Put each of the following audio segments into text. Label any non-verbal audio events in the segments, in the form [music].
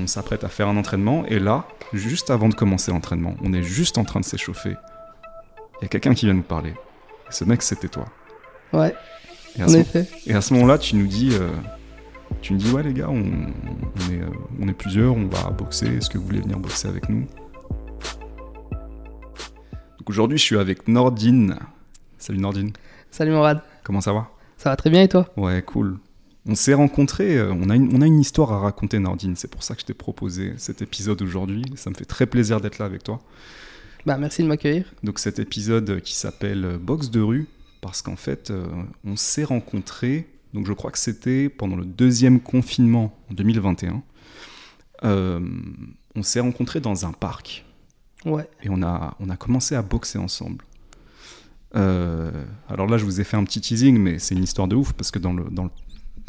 on s'apprête à faire un entraînement, et là, juste avant de commencer l'entraînement, on est juste en train de s'échauffer. Il y a quelqu'un qui vient nous parler. Et ce mec, c'était toi. Ouais, Et à en effet. et à ce moment-là, tu nous dis, euh, tu nous dis, ouais les gars, on, on est, euh, on est plusieurs, on va boxer. Est-ce que vous voulez venir boxer avec nous? Donc aujourd'hui, je suis avec Nordine. Salut Nordine. Salut Morad. Comment ça va? Ça va très bien et toi? Ouais, cool. On s'est rencontrés, euh, on a, une, on a une histoire à raconter, Nordine. C'est pour ça que je t'ai proposé cet épisode aujourd'hui. Ça me fait très plaisir d'être là avec toi. Bah merci de m'accueillir. Donc cet épisode qui s'appelle euh, Boxe de rue, parce qu'en fait, euh, on s'est rencontrés, donc je crois que c'était pendant le deuxième confinement en 2021. Euh, on s'est rencontrés dans un parc Ouais. et on a, on a commencé à boxer ensemble. Euh, alors là, je vous ai fait un petit teasing, mais c'est une histoire de ouf, parce que dans, le, dans, le-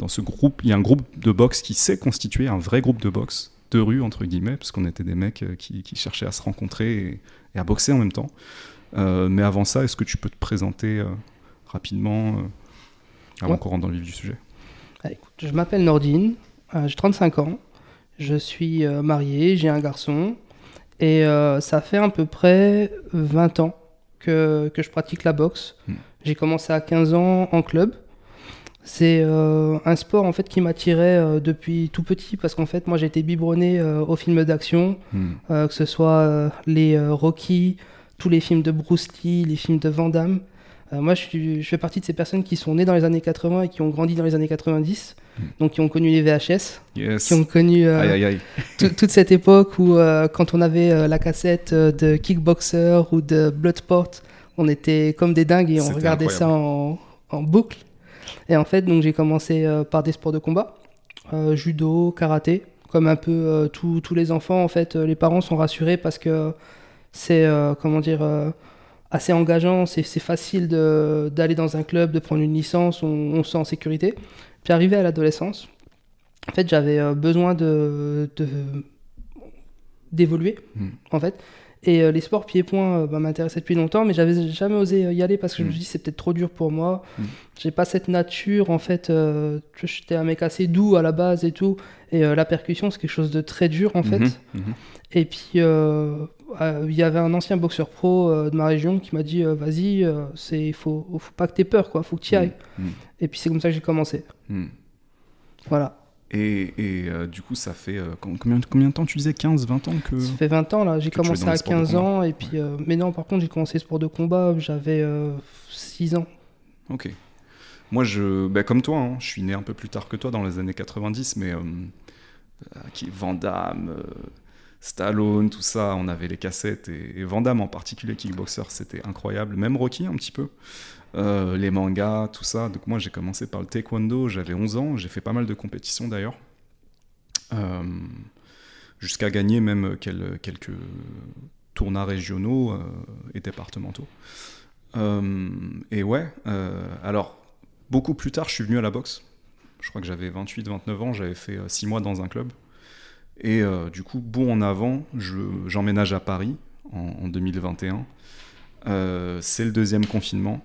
dans ce groupe, il y a un groupe de boxe qui s'est constitué, un vrai groupe de boxe, de rue, entre guillemets, parce qu'on était des mecs euh, qui, qui cherchaient à se rencontrer et, et à boxer en même temps. Euh, mais avant ça, est-ce que tu peux te présenter euh, rapidement, euh, avant Ouais. qu'on rentre dans le vif du sujet? Ah, écoute, je m'appelle Nordine, j'ai 35 ans, je suis marié, j'ai un garçon et ça fait à peu près 20 ans que, que je pratique la boxe. Hmm. J'ai commencé à 15 ans en club. C'est euh, un sport en fait qui m'attirait euh, depuis tout petit parce qu'en fait moi j'ai été biberonné euh, aux films d'action, Hmm. que ce soit les Rocky, tous les films de Bruce Lee, les films de Van Damme. Moi, je, suis- je fais partie de ces personnes qui sont nées dans les années 80 et qui ont grandi dans les années 90, Mm. donc qui ont connu les VHS, Yes. qui ont connu Aïe aïe aïe. [laughs] tout- toute cette époque où, quand on avait la cassette de Kickboxer ou de Bloodsport, on était comme des dingues et on regardait ça en, en boucle. Et en fait, donc j'ai commencé euh, par des sports de combat, euh, judo, karaté, comme un peu euh, tous les enfants. En fait, les parents sont rassurés parce que c'est comment dire assez engageant, c'est facile de- d'aller dans un club, de prendre une licence, on, on se sent en sécurité. Puis arrivé à l'adolescence, en fait, j'avais besoin de de- d'évoluer, Hmm. en fait. Et euh, les sports pieds-points euh, bah, m'intéressaient depuis longtemps, mais j'avais jamais osé euh, y aller parce que je me Hmm. suis dit c'est peut-être trop dur pour moi. Hmm. J'ai pas cette nature, en fait. euh, J'étais un mec assez doux à la base et tout. Et euh, la percussion, c'est quelque chose de très dur, en fait. Mhm, mhm. Et puis, il y avait un ancien boxeur pro de ma région qui m'a dit Vas-y, il faut, faut pas que tu aies peur, quoi, faut que tu y ailles. Mhm. Et puis, c'est comme ça que j'ai commencé. Voilà. Et, et, euh, du coup, ça fait euh, com- combien, combien de temps tu disais? 15, 20 ans que. Ça fait 20 ans, là. J'ai commencé à sports de 15 combat. ans. Et puis, euh, mais non, par contre, j'ai commencé sport de combat, j'avais euh, 6 ans. Ok. Moi, je, bah, comme toi, hein, je suis né un peu plus tard que toi, dans les années 90, mais qui Van Damme, Stallone, tout ça, on avait les cassettes, et, et Van Damme en particulier, Kickboxer, c'était incroyable. Même Rocky, un petit peu. Euh, les mangas, tout ça. Donc moi, j'ai commencé par le taekwondo, j'avais 11 ans, j'ai fait pas mal de compétitions d'ailleurs. Euh, Jusqu'à gagner même quel- quelques tournois régionaux euh, et départementaux. Et ouais, alors beaucoup plus tard, je suis venu à la boxe. Je crois que j'avais 28-29 ans, j'avais fait 6 mois dans un club. Et du coup, bon en avant, je- j'emménage à Paris en, en 2021. Euh, c'est le deuxième confinement.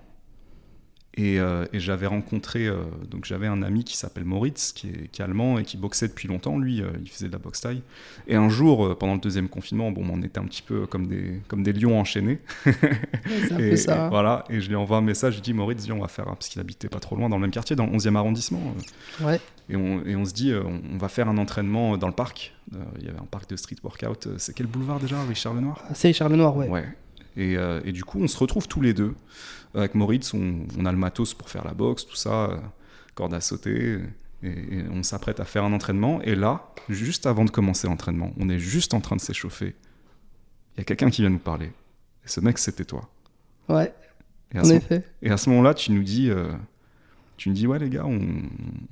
Et, euh, et j'avais rencontré, euh, donc j'avais un ami qui s'appelle Moritz, qui est, qui est allemand et qui boxait depuis longtemps. Lui, euh, il faisait de la boxe taille. Et un jour, pendant le deuxième confinement, bon, on était un petit peu comme des, comme des lions enchaînés. C'est un [laughs] Et, peu ça. et voilà, et je lui envoie un message, je dis Moritz, viens, on va faire, parce qu'il habitait pas trop loin dans le même quartier, dans le 11e arrondissement. Ouais. Et on, et on se dit, on, va faire un entraînement dans le parc. Il y avait un parc de street workout. C'est quel boulevard déjà, Richard Lenoir? C'est Charles Noir, ouais. Ouais. Et, euh, et du coup, on se retrouve tous les deux. Avec Moritz, on, on a le matos pour faire la boxe, tout ça, euh, corde à sauter. Et, et on s'apprête à faire un entraînement. Et là, juste avant de commencer l'entraînement, on est juste en train de s'échauffer. Il y a quelqu'un qui vient nous parler. Et ce mec, c'était toi. Ouais, Et à en ce, effet. et à ce moment-là, tu nous dis, euh, tu nous dis, ouais les gars, on,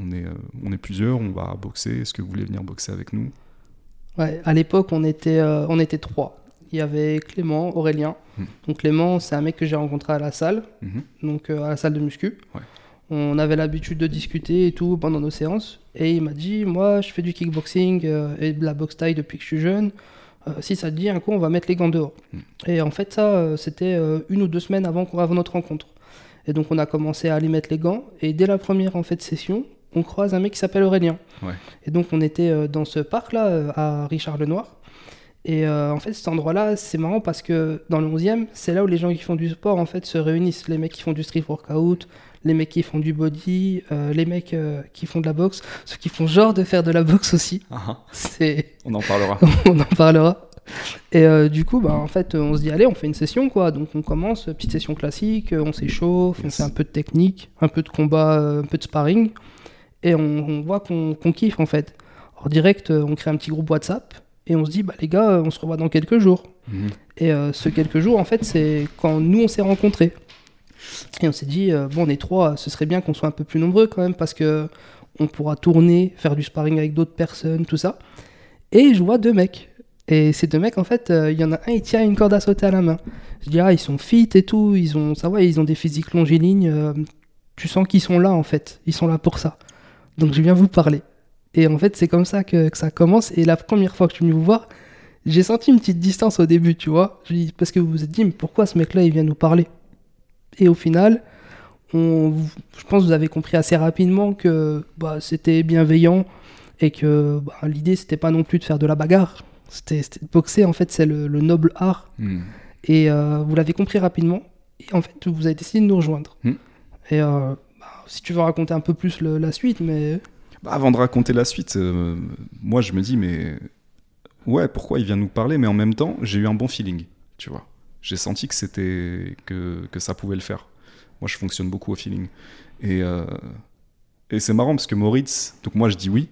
on est, euh, on est plusieurs, on va boxer. Est-ce que vous voulez venir boxer avec nous? Ouais, à l'époque, on était, euh, on était trois. Il y avait Clément, Aurélien. Hmm. Donc Clément, c'est un mec que j'ai rencontré à la salle, Mhm. donc euh, à la salle de muscu. Ouais. On avait l'habitude de discuter et tout pendant nos séances. Et il m'a dit, moi, je fais du kickboxing euh, et de la boxe taille depuis que je suis jeune. Euh, si ça te dit, un coup, on va mettre les gants dehors. Hmm. Et en fait, ça, c'était une ou deux semaines avant, qu'on- avant notre rencontre. Et donc, on a commencé à aller mettre les gants. Et dès la première en fait, session, on croise un mec qui s'appelle Aurélien. Ouais. Et donc on était dans ce parc-là, à Richard Lenoir. Et euh, en fait, cet endroit-là, c'est marrant parce que dans le 11e, c'est là où les gens qui font du sport en fait se réunissent. Les mecs qui font du street workout, les mecs qui font du body, euh, les mecs euh, qui font de la boxe, ceux qui font genre de faire de la boxe aussi. Ah, ah, C'est on en parlera. [laughs] on en parlera. Et euh, du coup, bah, en fait, on se dit, allez, on fait une session, quoi. Donc, on commence, petite session classique, on s'échauffe, on fait un peu de technique, un peu de combat, un peu de sparring. Et on, on voit qu'on qu'on kiffe, en fait. Alors, direct, on crée un petit groupe WhatsApp et on se dit, bah, les gars, euh, on se revoit dans quelques jours. Mhm. Et euh, ce quelques jours, en fait, c'est quand nous, on s'est rencontrés. Et on s'est dit, euh, bon, on est trois, ce serait bien qu'on soit un peu plus nombreux quand même, parce que on pourra tourner, faire du sparring avec d'autres personnes, tout ça. Et je vois deux mecs. Et ces deux mecs, en fait, euh, il y en a un, il tient une corde à sauter à la main. Je dis, ah, ils sont fit et tout, ils ont, ça va, ils ont des physiques longilignes. tu sens qu'ils sont là, en fait. Ils sont là pour ça. Donc, je viens vous parler. Et en fait, c'est comme ça que, que ça commence. Et la première fois que je suis venu vous voir, j'ai senti une petite distance au début, tu vois. Parce que vous vous êtes dit, mais pourquoi ce mec-là, il vient nous parler? Et au final, on, je pense que vous avez compris assez rapidement que bah, c'était bienveillant et que bah, l'idée, c'était pas non plus de faire de la bagarre. C'était de boxer, en fait, c'est le, le noble art. Mhm. Et euh, vous l'avez compris rapidement. Et en fait, vous avez décidé de nous rejoindre. Hmm. Et euh, bah, si tu veux raconter un peu plus le- la suite, mais avant de raconter la suite, euh, moi je me dis, mais ouais, pourquoi il vient nous parler Mais en même temps, j'ai eu un bon feeling, tu vois. J'ai senti que c'était que, que ça pouvait le faire. Moi, je fonctionne beaucoup au feeling. Et, euh, et c'est marrant parce que Moritz, donc moi je dis oui,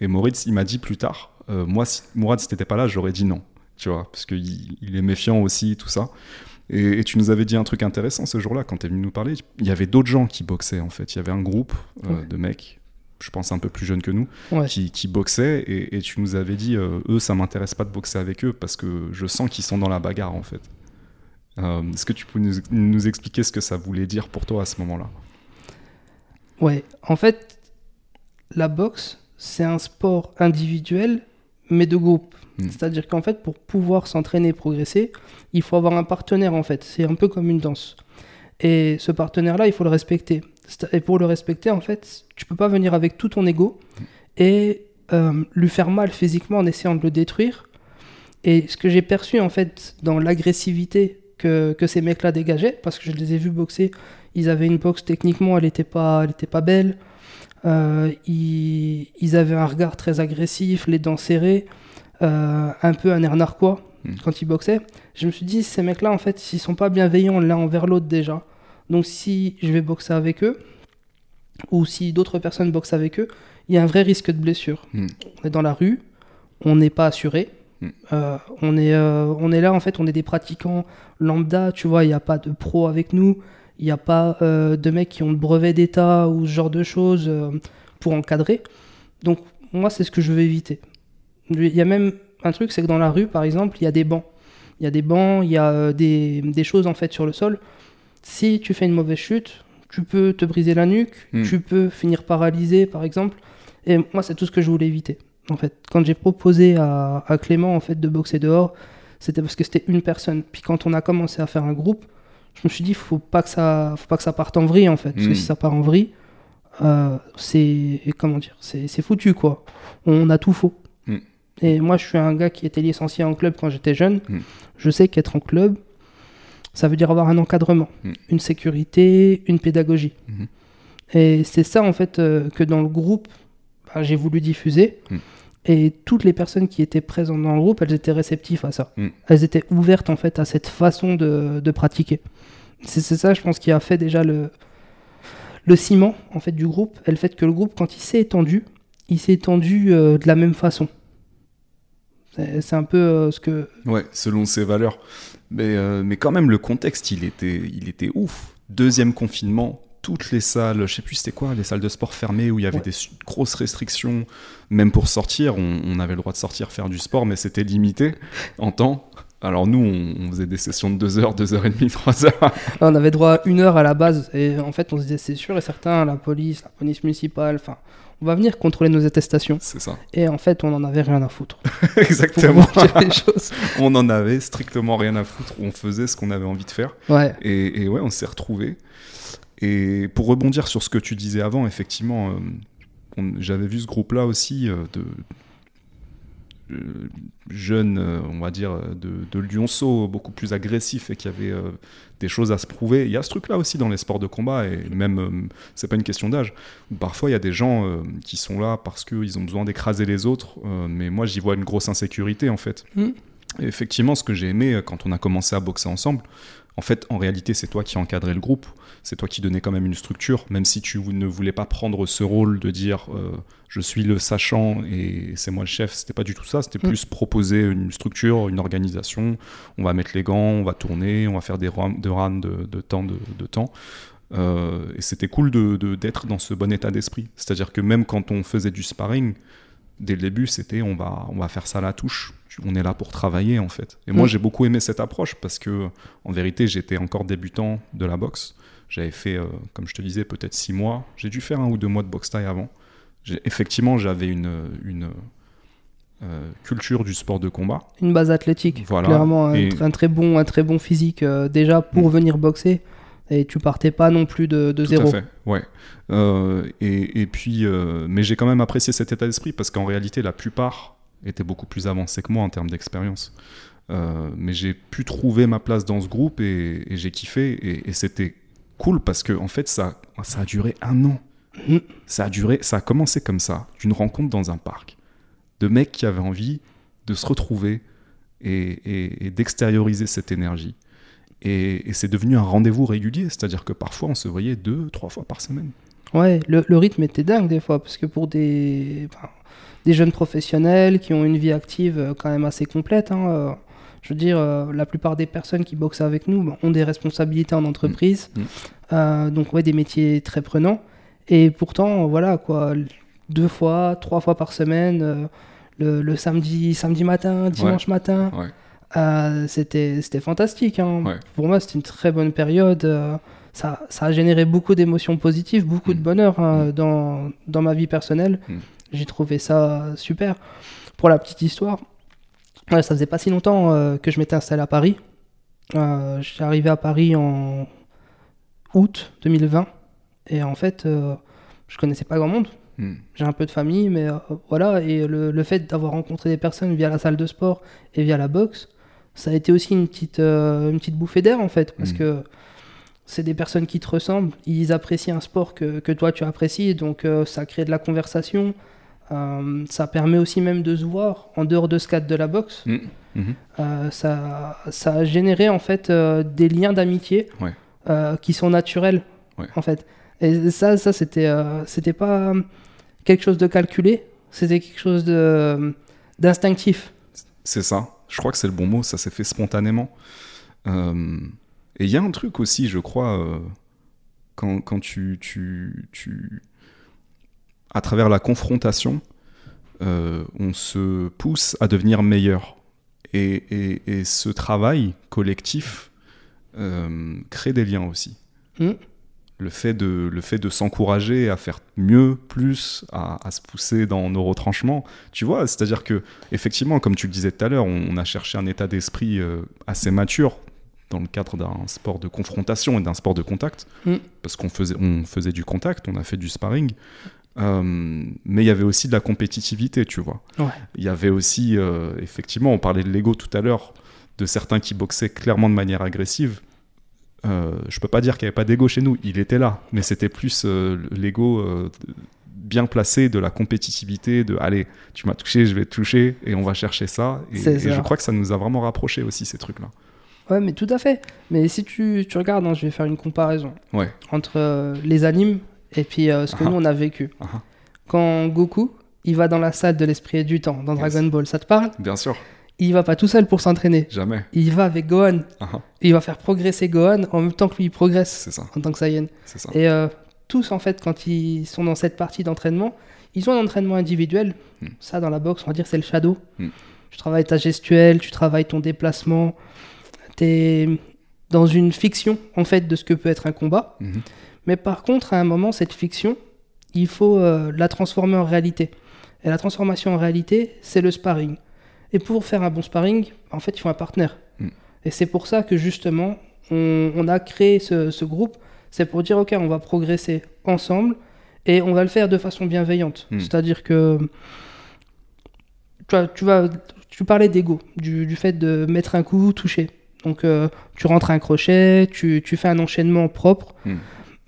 et Moritz, il m'a dit plus tard, euh, moi, si Mourad, si t'étais pas là, j'aurais dit non, tu vois, parce qu'il il est méfiant aussi, tout ça. Et, et tu nous avais dit un truc intéressant ce jour-là, quand t'es venu nous parler. Il y avait d'autres gens qui boxaient, en fait. Il y avait un groupe euh, Ouais. de mecs, je pense un peu plus jeunes que nous, ouais. qui, qui boxaient et, et tu nous avais dit euh, eux ça m'intéresse pas de boxer avec eux parce que je sens qu'ils sont dans la bagarre en fait. Euh, Est-ce que tu peux nous, nous expliquer ce que ça voulait dire pour toi à ce moment-là? Ouais, en fait, la boxe, c'est un sport individuel, mais de groupe. Mm. C'est-à-dire qu'en fait, pour pouvoir s'entraîner et progresser, il faut avoir un partenaire, en fait. C'est un peu comme une danse. Et ce partenaire-là, il faut le respecter. Et pour le respecter, en fait, tu peux pas venir avec tout ton ego et euh, lui faire mal physiquement en essayant de le détruire. Et ce que j'ai perçu, en fait, dans l'agressivité que, que ces mecs-là dégageaient, parce que je les ai vus boxer, ils avaient une boxe techniquement, elle n'était pas, elle était pas belle. Euh, ils, ils avaient un regard très agressif, les dents serrées, euh, un peu un air narquois Mm. quand ils boxaient. Je me suis dit, ces mecs-là, en fait, ils sont pas bienveillants l'un envers l'autre déjà. Donc si je vais boxer avec eux, ou si d'autres personnes boxent avec eux, il y a un vrai risque de blessure. Mm. On est dans la rue, on n'est pas assuré. Mm. Euh, on, est, euh, on est là, en fait, on est des pratiquants lambda, tu vois, il n'y a pas de pro avec nous, il n'y a pas euh, de mecs qui ont le brevet d'État ou ce genre de choses pour encadrer. Donc, moi, c'est ce que je veux éviter. Il y a même un truc, c'est que dans la rue, par exemple, il y a des bancs. Il y a des bancs, il y a des, des choses, en fait, sur le sol. Si tu fais une mauvaise chute, tu peux te briser la nuque, Mm. tu peux finir paralysé, par exemple. Et moi, c'est tout ce que je voulais éviter. En fait, quand j'ai proposé à, à Clément en fait de boxer dehors, c'était parce que c'était une personne. Puis quand on a commencé à faire un groupe, je me suis dit faut pas que ça, faut pas que ça parte en vrille en fait, parce que Mm. si ça part en vrille, euh, c'est comment dire, c'est foutu quoi. On a tout faux. Mm. Et moi, je suis un gars qui était licencié en club quand j'étais jeune. Je sais qu'être en club, ça veut dire avoir un encadrement, Mm. une sécurité, une pédagogie. Mhm. Et c'est ça en fait euh, que dans le groupe, bah, j'ai voulu diffuser. Mm. Et toutes les personnes qui étaient présentes dans le groupe, elles étaient réceptives à ça. Mm. Elles étaient ouvertes en fait à cette façon de, de pratiquer. C'est ça, je pense, qui a fait déjà le, le ciment en fait du groupe. Et le fait que le groupe, quand il s'est étendu, il s'est étendu euh, de la même façon. C'est c'est un peu euh, ce que. Ouais, selon ses valeurs. Mais, euh, mais quand même, le contexte, il était, il était ouf. Deuxième confinement, toutes les salles, je sais plus c'était quoi, les salles de sport fermées où il y avait Ouais. des grosses restrictions. Même pour sortir, on, on avait le droit de sortir faire du sport, mais c'était limité en temps. Alors nous, on, on faisait des sessions de 2 heures, 2 heures et demie, [laughs] 3 heures. On avait droit à une heure à la base. Et en fait, on se disait, c'est sûr et certain, la police, la police municipale, enfin, on va venir contrôler nos attestations. C'est ça. Et en fait, on en avait rien à foutre. [laughs] Exactement. voir les [laughs] choses. on en avait strictement rien à foutre. On faisait ce qu'on avait envie de faire. Ouais. Et, et ouais, on s'est retrouvés. Et pour rebondir sur ce que tu disais avant, effectivement, euh, j'avais vu ce groupe-là aussi euh, de euh, jeunes, euh, on va dire, euh, de, de lionceaux beaucoup plus agressifs et qui avaient euh, des choses à se prouver. Il y a ce truc-là aussi dans les sports de combat et même, euh, c'est pas une question d'âge. Parfois, il y a des gens euh, qui sont là parce qu'ils ont besoin d'écraser les autres, mais moi, j'y vois une grosse insécurité en fait. Mm. Et effectivement, ce que j'ai aimé quand on a commencé à boxer ensemble, en fait, en réalité, c'est toi qui encadrais le groupe, c'est toi qui donnais quand même une structure, même si tu ne voulais pas prendre ce rôle de dire euh, je suis le sachant et c'est moi le chef, c'était pas du tout ça, c'était Mm. plus proposer une structure, une organisation, on va mettre les gants, on va tourner, on va faire des runs de, runs de, de temps. De, de temps. Euh, et c'était cool d'être dans ce bon état d'esprit. C'est-à-dire que même quand on faisait du sparring, dès le début, c'était on va, on va faire ça à la touche. On est là pour travailler en fait. Et moi, Mm. j'ai beaucoup aimé cette approche parce que, en vérité, j'étais encore débutant de la boxe. J'avais fait, euh, comme je te disais, peut-être six mois. J'ai dû faire un ou deux mois de boxe taille avant. Effectivement, j'avais une, une euh, culture du sport de combat. Une base athlétique, Voilà. clairement, un, Et- tr- un très bon, un très bon physique euh, déjà pour Mm. venir boxer. Et tu partais pas non plus de, de Tout zéro. à fait, ouais. Euh, et, et puis, euh, mais j'ai quand même apprécié cet état d'esprit parce qu'en réalité, la plupart étaient beaucoup plus avancés que moi en termes d'expérience. Euh, mais j'ai pu trouver ma place dans ce groupe et, et j'ai kiffé. Et, et c'était cool parce que en fait, ça, ça a duré un an. Mhm. Ça a duré, ça a commencé comme ça, d'une rencontre dans un parc, de mecs qui avaient envie de se retrouver et, et- et d'extérioriser cette énergie. Et, et c'est devenu un rendez-vous régulier, c'est-à-dire que parfois on se voyait deux, trois fois par semaine. Ouais, le, le rythme était dingue des fois, parce que pour des, jeunes professionnels qui ont une vie active euh, quand même assez complète, hein, euh, je veux dire, euh, la plupart des personnes qui boxent avec nous ben, ont des responsabilités en entreprise, Mm. euh, donc ouais, des métiers très prenants. Et pourtant, voilà, quoi, deux fois, trois fois par semaine, le, le samedi, samedi matin, dimanche matin, Ouais. Euh, c'était c'était fantastique. hein. Ouais. Pour moi, c'était une très bonne période. euh, ça, ça a généré beaucoup d'émotions positives, beaucoup de Mm. bonheur hein, dans, dans ma vie personnelle. Mm. J'ai trouvé ça super. Pour la petite histoire, ouais, ça faisait pas si longtemps euh, que je m'étais installé à Paris. Euh, arrivé à Paris en août 2020. Et en fait, euh, je connaissais pas grand monde. Hmm. J'ai un peu de famille, mais euh, voilà. Et le, le fait d'avoir rencontré des personnes via la salle de sport et via la boxe, ça a été aussi une petite, euh, une petite bouffée d'air en fait. Parce Mhm. que c'est des personnes qui te ressemblent, ils apprécient un sport que, que toi tu apprécies, donc euh, ça crée de la conversation. Euh, ça permet aussi même de se voir en dehors de ce cadre de la boxe. Hmm. Mhm. Euh, ça, ça a généré en fait des liens d'amitié Ouais. qui sont naturels Ouais. en fait. Et ça, ça c'était, c'était pas quelque chose de calculé, c'était quelque chose de d'instinctif. C'est ça. Je crois que c'est le bon mot. Ça s'est fait spontanément. Euh, et il y a un truc aussi, je crois, euh, quand, quand tu, tu, tu- À travers la confrontation, euh, on se pousse à devenir meilleur. Et, et- et ce travail collectif crée des liens aussi. Mm. Le fait de, le fait de s'encourager à faire mieux, plus, à, à se pousser dans nos retranchements, tu vois, c'est-à-dire que effectivement, comme tu le disais tout à l'heure, on, on a cherché un état d'esprit euh, assez mature dans le cadre d'un sport de confrontation et d'un sport de contact, Mm. parce qu'on faisait, on faisait du contact, on a fait du sparring, Euh, mais il y avait aussi de la compétitivité, tu vois. Ouais. Il y avait aussi, euh, effectivement, on parlait de l'ego tout à l'heure, de certains qui boxaient clairement de manière agressive. Euh, je peux pas dire qu'il n'y avait pas d'ego chez nous, il était là, mais c'était plus euh, l'ego euh, bien placé de la compétitivité, de allez, tu m'as touché, je vais te toucher, et on va chercher ça. Et, C'est et ça. je crois que ça nous a vraiment rapprochés aussi, ces trucs-là. Ouais, mais tout à fait. Mais si tu, tu regardes, hein, je vais faire une comparaison Ouais. entre euh, les animes et puis ce que Ah. nous on a vécu. Ah ah. Quand Goku, il va dans la salle de l'esprit et du temps, dans Yes. Dragon Ball, ça te parle? Bien sûr, Il va pas tout seul pour s'entraîner. jamais. Il va avec Gohan. Ah. Il va faire progresser Gohan en même temps que lui il progresse ça, en tant que Saiyan. c'est ça. Et euh, tous, en fait, quand ils sont dans cette partie d'entraînement, ils ont un entraînement individuel. Hmm. Ça, dans la boxe, on va dire c'est le shadow. Hmm. Tu travailles ta gestuelle, tu travailles ton déplacement. Tu es dans une fiction, en fait, de ce que peut être un combat. Mhm. Mais par contre, à un moment, cette fiction, il faut euh, la transformer en réalité. Et la transformation en réalité, c'est le sparring. Et pour faire un bon sparring, en fait, il faut un partenaire. Mm. Et c'est pour ça que justement, on, on a créé ce, ce groupe. C'est pour dire, OK, on va progresser ensemble. Et on va le faire de façon bienveillante. Mm. C'est-à-dire que tu, vois, tu, vas, tu parlais d'ego, du, du fait de mettre un coup, toucher. Donc euh, tu rentres un crochet, tu, tu fais un enchaînement propre. Mm.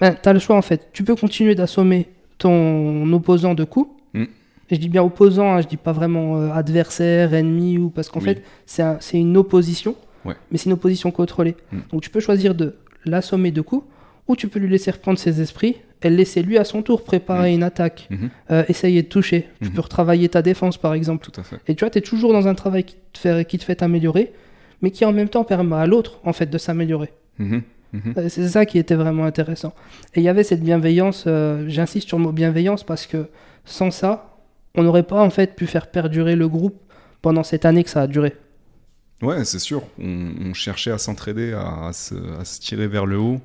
Ben, tu as le choix en fait. Tu peux continuer d'assommer ton opposant de coups. Mm. Je dis bien opposant, hein, je dis pas vraiment euh, adversaire, ennemi, ou parce qu'en Oui. fait c'est un- c'est une opposition, Ouais. mais c'est une opposition contrôlée. Mm. Donc tu peux choisir de l'assommer de coups, ou tu peux lui laisser reprendre ses esprits et laisser lui à son tour préparer une attaque, Mhm. euh, essayer de toucher. Tu Mhm. peux retravailler ta défense par exemple. Tout à fait. Et tu vois, tu es toujours dans un travail qui te fait, qui te fait t'améliorer, mais qui en même temps permet à l'autre en fait de s'améliorer. Euh, C'est ça qui était vraiment intéressant. Et il y avait cette bienveillance, euh, j'insiste sur le mot bienveillance parce que sans ça, on n'aurait pas en fait pu faire perdurer le groupe pendant cette année que ça a duré. Ouais, c'est sûr. On, on cherchait à s'entraider, à, à se, à se tirer vers le haut,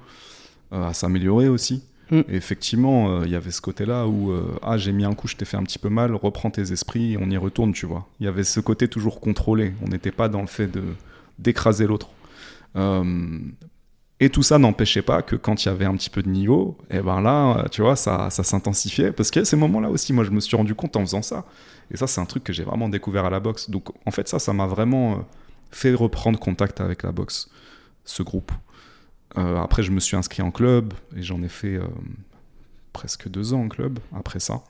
euh, à s'améliorer aussi. Mm. Et effectivement, euh, il y avait ce côté-là où euh, ah j'ai mis un coup, je t'ai fait un petit peu mal, reprends tes esprits, on y retourne, tu vois. Il y avait ce côté toujours contrôlé. On n'était pas dans le fait de d'écraser l'autre. Euh, et tout ça n'empêchait pas que quand il y avait un petit peu de niveau, et ben là, tu vois, ça, ça s'intensifiait. Parce qu'il ces moments-là aussi, moi je me suis rendu compte en faisant ça. Et ça, c'est un truc que j'ai vraiment découvert à la boxe. Donc en fait, ça, ça m'a vraiment euh, fait reprendre contact avec la boxe, ce groupe. Euh, après, je me suis inscrit en club et j'en ai fait euh, presque deux ans en club après ça.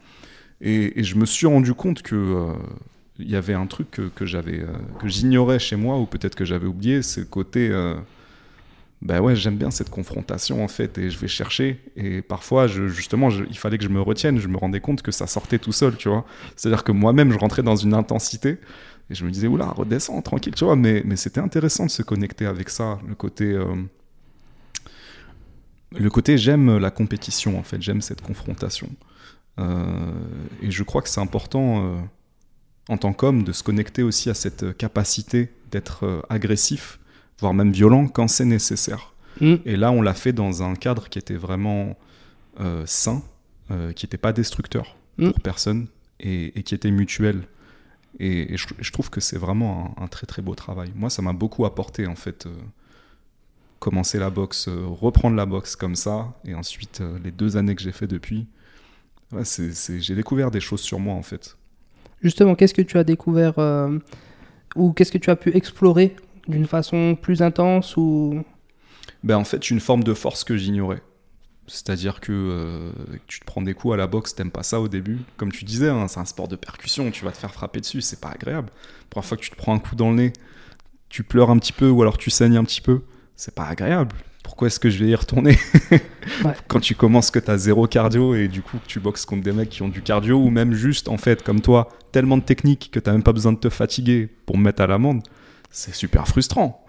Et, je me suis rendu compte que il y avait un truc que, j'avais, que j'ignorais chez moi ou peut-être que j'avais oublié, c'est le côté. Bah ouais, j'aime bien cette confrontation en fait et je vais chercher. Et parfois, justement, il fallait que je me retienne. Je me rendais compte que ça sortait tout seul, tu vois. C'est-à-dire que moi-même, je rentrais dans une intensité et je me disais, oula, redescends, tranquille, tu vois. Mais, mais c'était intéressant de se connecter avec ça, le côté. euh, le côté j'aime la compétition, en fait, j'aime cette confrontation. Euh, et je crois que c'est important, euh, en tant qu'homme, de se connecter aussi à cette capacité d'être agressif, voire même violent, quand c'est nécessaire. Mm. Et là, on l'a fait dans un cadre qui était vraiment euh, sain, euh, qui n'était pas destructeur Mm. pour personne et, et qui était mutuel. Et, et je, je trouve que c'est vraiment un, un très très beau travail. Moi, ça m'a beaucoup apporté en fait. euh, commencer la boxe, reprendre la boxe comme ça, et ensuite les deux années que j'ai fait depuis, ouais, c'est- c'est- j'ai découvert des choses sur moi en fait. Justement, qu'est-ce que tu as découvert ou qu'est-ce que tu as pu explorer d'une façon plus intense ou? Ben, en fait, une forme de force que j'ignorais. C'est-à-dire que euh, tu te prends des coups à la boxe, t'aimes pas ça au début. Comme tu disais, hein, c'est un sport de percussion, tu vas te faire frapper dessus, c'est pas agréable. La première fois que tu te prends un coup dans le nez, tu pleures un petit peu ou alors tu saignes un petit peu, c'est pas agréable. Pourquoi est-ce que je vais y retourner? [laughs] Ouais. Quand tu commences que t'as zéro cardio et du coup que tu boxes contre des mecs qui ont du cardio ou même juste, en fait, comme toi, tellement de technique que t'as même pas besoin de te fatiguer pour me mettre à l'amende, c'est super frustrant.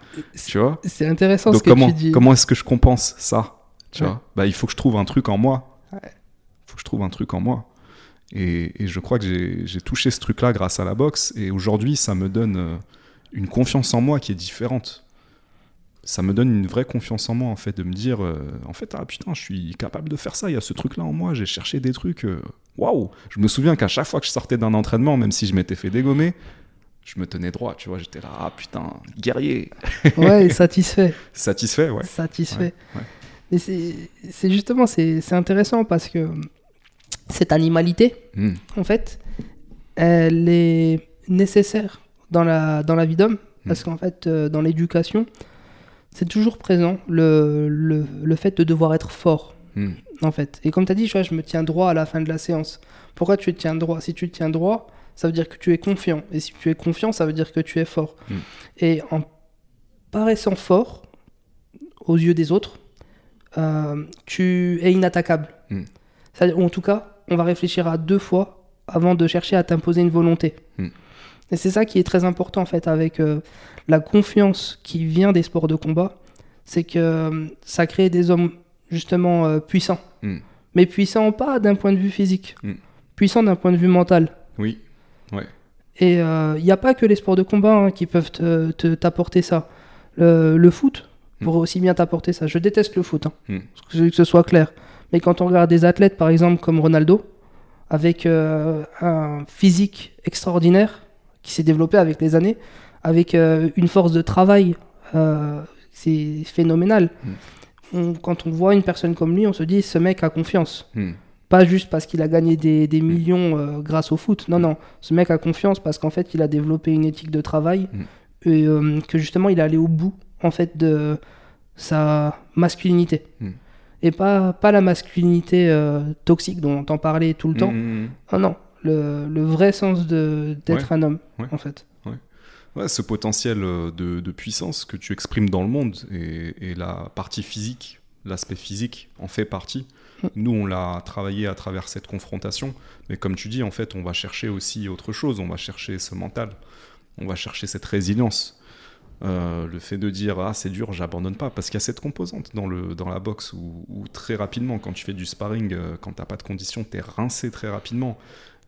Tu vois C'est intéressant donc ce que comment, tu dis. comment est-ce que je compense ça tu Ouais. vois bah, Il faut que je trouve un truc en moi. Il Ouais. faut que je trouve un truc en moi. Et, et je crois que j'ai j'ai touché ce truc-là grâce à la boxe. Et aujourd'hui, ça me donne euh, une confiance en moi qui est différente. Ça me donne une vraie confiance en moi, en fait, de me dire, euh, en fait, ah putain, je suis capable de faire ça, il y a ce truc-là en moi, j'ai cherché des trucs. euh, Waouh Je me souviens qu'à chaque fois que je sortais d'un entraînement, même si je m'étais fait dégommer, je me tenais droit, tu vois, j'étais là, ah putain, guerrier [laughs] Ouais, satisfait. Satisfait, ouais. satisfait. Ouais, ouais. Mais c'est justement, c'est intéressant parce que cette animalité, Hmm. en fait, elle est nécessaire dans la, dans la vie d'homme. Parce qu'en fait, euh, dans l'éducation, c'est toujours présent le, le, le fait de devoir être fort, Hmm. en fait. Et comme tu as dit, tu vois, je me tiens droit à la fin de la séance. Pourquoi tu te tiens droit? Si tu te tiens droit, ça veut dire que tu es confiant. Et si tu es confiant, ça veut dire que tu es fort. Hmm. Et en paraissant fort aux yeux des autres, euh, tu es inattaquable. Ça- ou en tout cas, on va réfléchir à deux fois avant de chercher à t'imposer une volonté. Hmm. Et c'est ça qui est très important en fait avec euh, la confiance qui vient des sports de combat, c'est que euh, ça crée des hommes justement puissants. Mais puissants pas d'un point de vue physique, puissants d'un point de vue mental. Oui, ouais. Et il n'y a pas que les sports de combat hein, qui peuvent te- te- t'apporter ça. Le, le foot pourrait aussi bien t'apporter ça. Je déteste le foot, hein, Hmm. que, que ce soit clair. Mais quand on regarde des athlètes, par exemple, comme Ronaldo, avec euh, un physique extraordinaire qui s'est développé avec les années, avec euh, une force de travail, euh, c'est phénoménal. Hmm. On- quand on voit une personne comme lui, on se dit, ce mec a confiance. Pas juste parce qu'il a gagné des, des millions euh, grâce au foot. Non, non. Ce mec a confiance parce qu'en fait, il a développé une éthique de travail Mm. et euh, que justement, il est allé au bout en fait de sa masculinité. Mm. Et pas, pas la masculinité euh, toxique dont on entend parler tout le temps. Mhm. Non, non. Le, le vrai sens d'être un homme, Ouais. en fait. Ouais, ce potentiel de, de puissance que tu exprimes dans le monde et, et la partie physique, l'aspect physique en fait partie. Nous, on l'a travaillé à travers cette confrontation, mais comme tu dis, en fait, on va chercher aussi autre chose, on va chercher ce mental, on va chercher cette résilience. Euh, le fait de dire ah c'est dur, j'abandonne pas, parce qu'il y a cette composante dans, le, dans la boxe où, où très rapidement, quand tu fais du sparring, euh, quand t'as pas de conditions, t'es rincé très rapidement.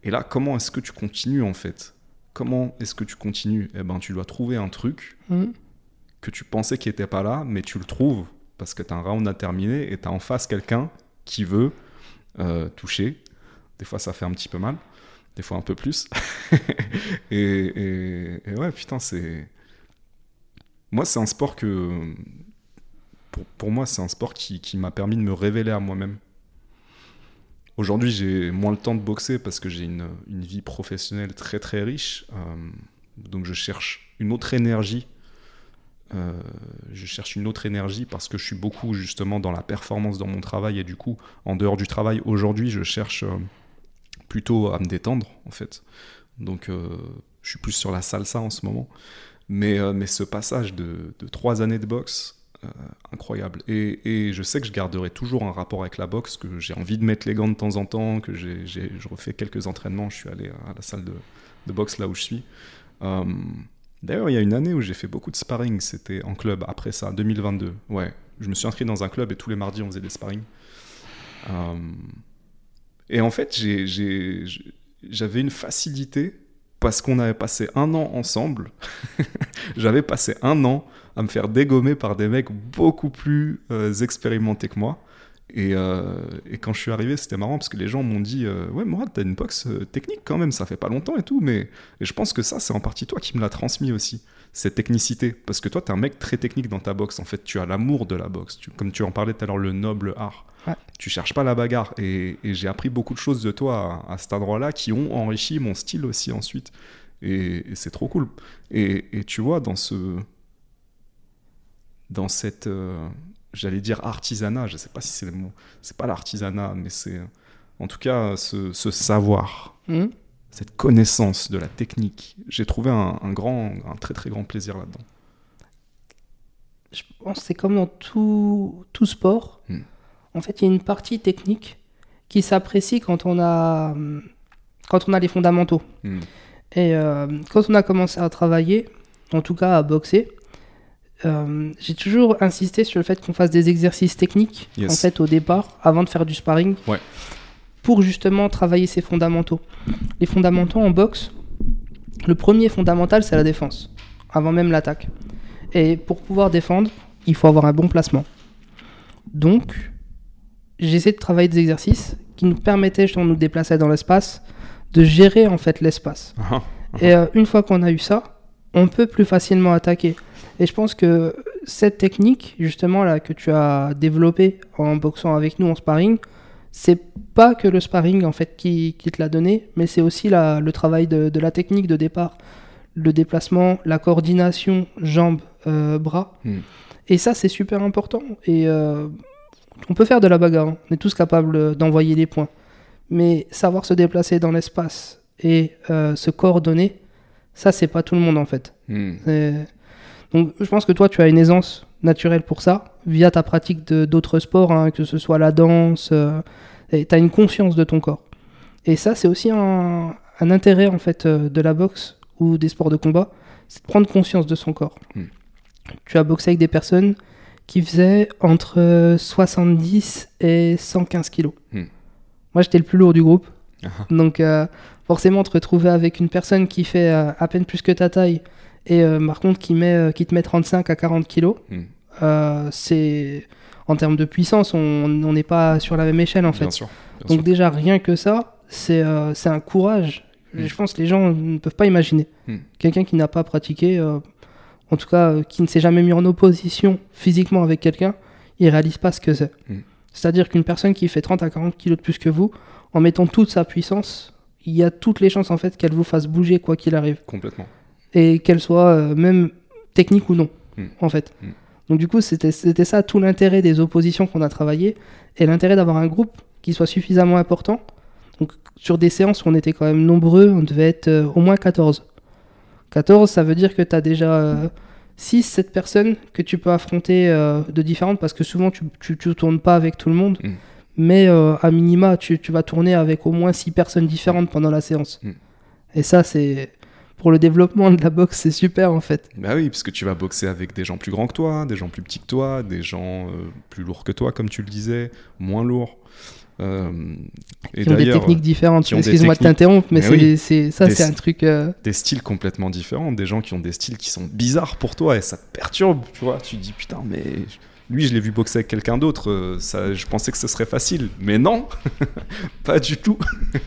Et là, comment est-ce que tu continues en fait? Comment est-ce que tu continues? Eh ben, tu dois trouver un truc Mhm. que tu pensais qui était pas là, mais tu le trouves parce que tu as un round à terminer et tu as en face quelqu'un qui veut euh, toucher. Des fois, ça fait un petit peu mal, des fois un peu plus. [laughs] et, ouais, putain, c'est. Moi, c'est un sport que. Pour, pour moi, c'est un sport qui, qui m'a permis de me révéler à moi-même. Aujourd'hui, j'ai moins le temps de boxer parce que j'ai une, une vie professionnelle très très riche. euh, donc, je cherche une autre énergie euh, je cherche une autre énergie parce que je suis beaucoup justement dans la performance dans mon travail et du coup en dehors du travail aujourd'hui je cherche euh, plutôt à me détendre en fait. Donc euh, je suis plus sur la salsa en ce moment. Mais, mais ce passage de, trois années de boxe incroyable. Et, je sais que je garderai toujours un rapport avec la boxe que j'ai envie de mettre les gants de temps en temps que je refais quelques entraînements je suis allé à la salle de, de boxe là où je suis D'ailleurs, il y a une année où j'ai fait beaucoup de sparring, c'était en club, après ça, 2022. Ouais, je me suis inscrit dans un club et tous les mardis, on faisait des sparring. Euh, Et en fait, j'avais une facilité parce qu'on avait passé un an ensemble. [laughs] J'avais passé un an à me faire dégommer par des mecs beaucoup plus euh, expérimentés que moi. Et, euh, et quand je suis arrivé, c'était marrant parce que les gens m'ont dit euh, Ouais, Mourad, t'as une boxe euh, technique quand même, ça fait pas longtemps et tout. Mais et je pense que ça, c'est en partie toi qui me l'as transmis aussi, cette technicité. Parce que toi, t'es un mec très technique dans ta boxe. En fait, tu as l'amour de la boxe. Tu- comme tu en parlais tout à l'heure, le noble art. Ouais. Tu cherches pas la bagarre. Et, et j'ai appris beaucoup de choses de toi à, à cet endroit-là qui ont enrichi mon style aussi ensuite. Et, c'est trop cool. Et, et tu vois, dans ce. Dans cette. euh, J'allais dire artisanat, je sais pas si c'est le mot. C'est pas l'artisanat, mais c'est. En tout cas, ce, ce savoir Mhm. cette connaissance de la technique. J'ai trouvé un, un grand, un très très grand plaisir là-dedans. je pense que c'est comme dans tout, tout sport. Hmm. En fait, il y a une partie technique qui s'apprécie quand on a quand on a les fondamentaux. Hmm. Et euh, quand on a commencé à travailler, en tout cas à boxer, euh, j'ai toujours insisté sur le fait qu'on fasse des exercices techniques Yes. en fait au départ, avant de faire du sparring, Ouais. pour justement travailler ces fondamentaux. Les fondamentaux en boxe, le premier fondamental c'est la défense, avant même l'attaque. Et pour pouvoir défendre, il faut avoir un bon placement. Donc, j'essaie de travailler des exercices qui nous permettaient justement de nous déplacer dans l'espace, de gérer en fait l'espace. Ah, Et euh, une fois qu'on a eu ça, on peut plus facilement attaquer. Et je pense que cette technique, justement, là, que tu as développée en boxant avec nous en sparring, c'est pas que le sparring, en fait, qui, qui te l'a donné, mais c'est aussi la- le travail de, de la technique de départ. Le déplacement, la coordination, jambes, euh, bras. Hmm. Et ça, c'est super important. Et euh, on peut faire de la bagarre. hein. On est tous capables d'envoyer des points. Mais savoir se déplacer dans l'espace et euh, se coordonner, ça, c'est pas tout le monde en fait. hmm. Donc, je pense que toi, tu as une aisance naturelle pour ça, via ta pratique d'autres sports, hein, que ce soit la danse, euh, et tu as une conscience de ton corps. Et ça, c'est aussi un, un intérêt en fait euh, de la boxe ou des sports de combat, c'est de prendre conscience de son corps. Hmm. Tu as boxé avec des personnes qui faisaient entre 70 et 115 kilos. Hmm. Moi, j'étais le plus lourd du groupe. Ah. Donc, euh, forcément, te retrouver avec une personne qui fait euh, à peine plus que ta taille et euh, par contre qui, met, euh, qui te met 35 à 40 kilos, Hmm. euh, c'est. En termes de puissance, on n'est pas sur la même échelle en fait. Bien sûr. bien Donc sûr. déjà, rien que ça, c'est un courage. Mm. Je pense que les gens ne peuvent pas imaginer. Mm. Quelqu'un qui n'a pas pratiqué, en tout cas qui ne s'est jamais mis en opposition physiquement avec quelqu'un, il réalise pas ce que c'est. C'est-à-dire qu'une personne qui fait 30 à 40 kilos de plus que vous, en mettant toute sa puissance, il y a toutes les chances en fait qu'elle vous fasse bouger quoi qu'il arrive. Complètement. Et qu'elle soit euh, même technique ou non, Mm. en fait. Mm. Donc du coup, c'était ça tout l'intérêt des oppositions qu'on a travaillé et l'intérêt d'avoir un groupe qui soit suffisamment important. Donc sur des séances où on était quand même nombreux, on devait être euh, au moins 14. 14, ça veut dire que tu as déjà 6, 7 personnes que tu peux affronter euh, de différentes parce que souvent tu, tu, tu tournes pas avec tout le monde. Mm. Mais euh, à minima, tu, tu vas tourner avec au moins 6 personnes différentes pendant la séance. Et ça, c'est pour le développement de la boxe, c'est super en fait. Bah oui, parce que tu vas boxer avec des gens plus grands que toi, des gens plus petits que toi, des gens euh, plus lourds que toi, comme tu le disais, moins lourds. Euh, et Qui ont des techniques différentes. Excuse-moi de t'interrompre, mais, Mais c'est oui. ça, c'est un truc. euh, des styles complètement différents, des gens qui ont des styles qui sont bizarres pour toi et ça te perturbe, tu vois. Tu dis putain, mais lui, je l'ai vu boxer avec quelqu'un d'autre, euh, je pensais que ce serait facile, mais non, [laughs] pas du tout.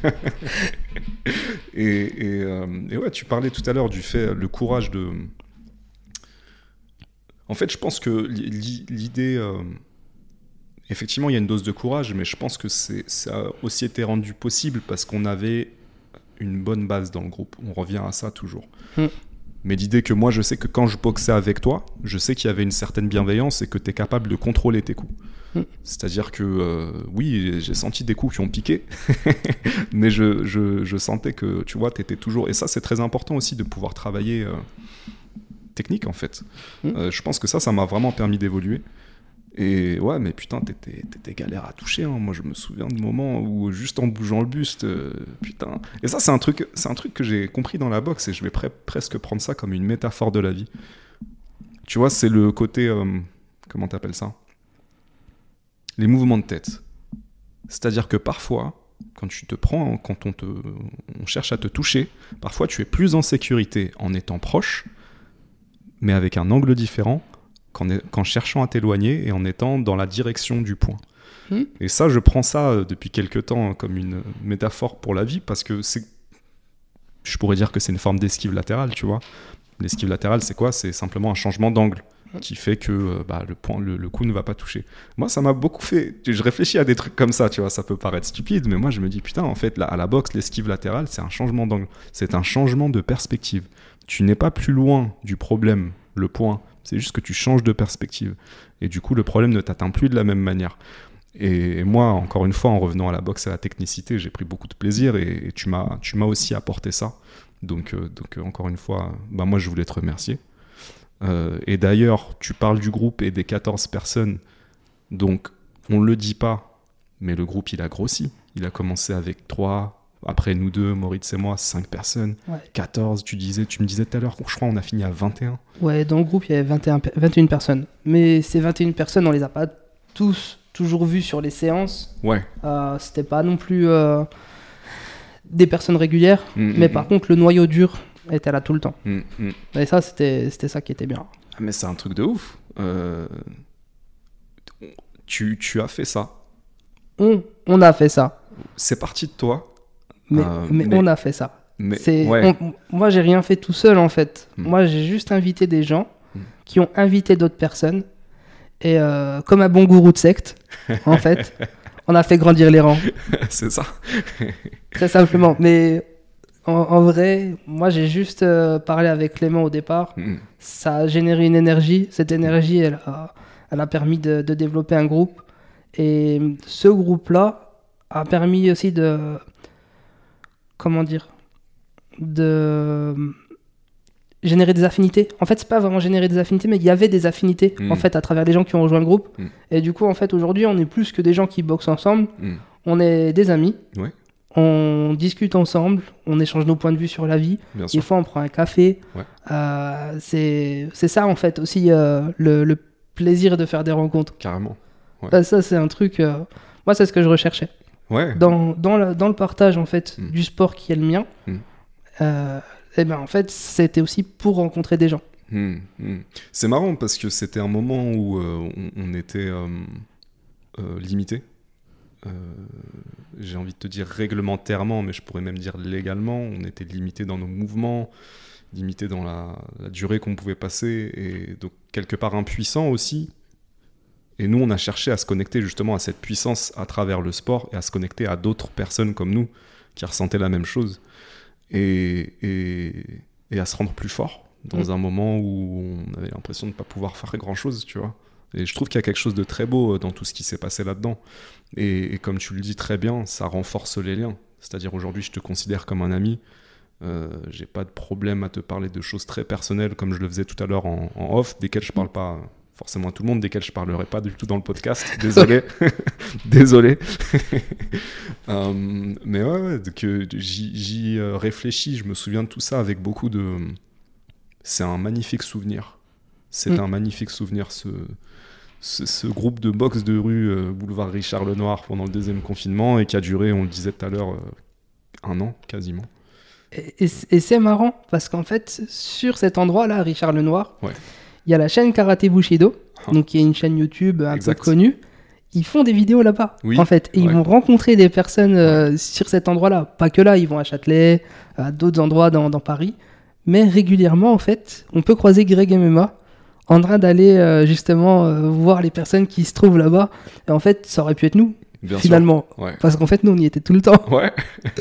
[laughs] euh, et ouais, tu parlais tout à l'heure du fait, le courage de. En fait, je pense que l'i- l'idée. euh, Effectivement, il y a une dose de courage, mais je pense que ça a aussi été rendu possible parce qu'on avait une bonne base dans le groupe. On revient à ça toujours. Mm. Mais l'idée que moi, je sais que quand je boxais avec toi, je sais qu'il y avait une certaine bienveillance et que tu es capable de contrôler tes coups. Mm. C'est-à-dire que, euh, oui, j'ai senti des coups qui ont piqué, [laughs] mais je, je- je sentais que, tu vois, tu étais toujours... Et ça, c'est très important aussi de pouvoir travailler euh, technique, en fait. Mm. Euh, je pense que ça, ça m'a vraiment permis d'évoluer. Et ouais, mais putain, t'étais galère à toucher. hein. Moi, je me souviens de moments où, juste en bougeant le buste, euh, putain. Et ça, c'est un truc, c'est un truc que j'ai compris dans la boxe et je vais pre- presque prendre ça comme une métaphore de la vie. Tu vois, c'est le côté, euh, comment t'appelles ça? Les mouvements de tête. C'est-à-dire que parfois, quand tu te prends, quand on te, on cherche à te toucher, parfois tu es plus en sécurité en étant proche, mais avec un angle différent qu'en cherchant à t'éloigner et en étant dans la direction du point. Hmm. Et ça, je prends ça euh, depuis quelques temps comme une métaphore pour la vie parce que c'est. Je pourrais dire que c'est une forme d'esquive latérale, tu vois. L'esquive latérale, c'est quoi? C'est simplement un changement d'angle qui fait que euh, bah, le, point, le, le coup ne va pas toucher. Moi, ça m'a beaucoup fait. Je réfléchis à des trucs comme ça, tu vois. Ça peut paraître stupide, mais moi, je me dis, putain, en fait, là, à la boxe, l'esquive latérale, c'est un changement d'angle. C'est un changement de perspective. Tu n'es pas plus loin du problème, le point. C'est juste que tu changes de perspective. Et du coup, le problème ne t'atteint plus de la même manière. Et moi, encore une fois, en revenant à la boxe et à la technicité, j'ai pris beaucoup de plaisir et, tu m'as tu m'as aussi apporté ça. Donc, euh, donc euh, encore une fois, bah, moi, je voulais te remercier. Euh, et d'ailleurs, tu parles du groupe et des 14 personnes. Donc, on ne le dit pas, mais le groupe, il a grossi. Il a commencé avec 3, après nous deux, Moritz et moi, 5 personnes. Ouais. 14, tu, disais, tu me disais tout à l'heure, je crois on a fini à 21. Ouais, dans le groupe, il y avait 21, pe- 21 personnes. Mais ces 21 personnes, on les a pas tous toujours vues sur les séances. Ouais. Euh, C'était pas non plus euh, des personnes régulières. Mm, mais mm, par contre, le noyau dur était là tout le temps. mm, mm. Et ça, c'était c'était ça qui était bien. Ah, mais c'est un truc de ouf. Euh, Tu, tu as fait ça. On, on a fait ça. C'est parti de toi. Mais, Euh, mais, mais- on a fait ça. Mais C'est- ouais. on- moi, j'ai rien fait tout seul en fait. Hmm. Moi, j'ai juste invité des gens Hmm. qui ont invité d'autres personnes. Et euh, comme un bon gourou de secte, en [laughs] fait, on a fait grandir les rangs, [laughs] c'est ça. [laughs] très simplement. Mais en, en vrai, moi, j'ai juste euh, parlé avec Clément au départ. Mm. Ça a généré une énergie. Cette énergie, elle a, elle a permis de, de développer un groupe. Et ce groupe-là a permis aussi de. Comment dire De générer des affinités. En fait, c'est pas vraiment générer des affinités, mais il y avait des affinités Mm. en fait à travers les gens qui ont rejoint le groupe. Mm. Et du coup, en fait, aujourd'hui, on est plus que des gens qui boxent ensemble. Mm. On est des amis. Ouais. On discute ensemble. On échange nos points de vue sur la vie. Bien Des sûr. fois, on prend un café. Ouais. Euh, c'est c'est ça, en fait, aussi euh, le, le plaisir de faire des rencontres. Carrément. Ouais. Ça, ça, c'est un truc. euh, moi, c'est ce que je recherchais. Ouais. Dans, dans, le, dans le partage, en fait, Mm. du sport qui est le mien, Mm. euh, eh ben, en fait, c'était aussi pour rencontrer des gens. Hmm, hmm. C'est marrant parce que c'était un moment où euh, on, on était euh, limité. J'ai envie de te dire réglementairement, mais je pourrais même dire légalement. On était limité dans nos mouvements, limité dans la, la durée qu'on pouvait passer, et donc quelque part impuissant aussi. Et nous, on a cherché à se connecter justement à cette puissance à travers le sport et à se connecter à d'autres personnes comme nous qui ressentaient la même chose et, et, et à se rendre plus fort dans Mm. un moment où on avait l'impression de ne pas pouvoir faire grand-chose, tu vois. Et je trouve qu'il y a quelque chose de très beau euh, dans tout ce qui s'est passé là-dedans. Et, et comme tu le dis très bien, ça renforce les liens. C'est-à-dire aujourd'hui, je te considère comme un ami. Euh, j'ai pas de problème à te parler de choses très personnelles comme je le faisais tout à l'heure en, en off, desquelles je parle pas forcément à tout le monde, desquelles je parlerai pas du tout dans le podcast. [laughs] Désolé, [laughs] désolé. [laughs] Euh, mais ouais, ouais, que j'y euh, réfléchis, je me souviens de tout ça avec beaucoup de. C'est un magnifique souvenir. C'est Mm. un magnifique souvenir ce, ce, ce groupe de boxe de rue euh, boulevard Richard Lenoir pendant le deuxième confinement et qui a duré, on le disait tout à l'heure, euh, un an quasiment. Et, et c'est marrant parce qu'en fait, sur cet endroit-là, Richard Lenoir, il y a la chaîne Karaté Bushido, Ah. donc qui est une chaîne YouTube un Exact. peu connue. Ils font des vidéos là-bas, Oui, en fait, et ils vont rencontrer des personnes euh, sur cet endroit-là. Pas que là, ils vont à Châtelet, à d'autres endroits dans, dans Paris, mais régulièrement, en fait, on peut croiser Greg MMA en train d'aller euh, justement euh, voir les personnes qui se trouvent là-bas. Et en fait, ça aurait pu être nous, Bien finalement. Ouais. Parce qu'en fait, nous, on y était tout le temps. Ouais.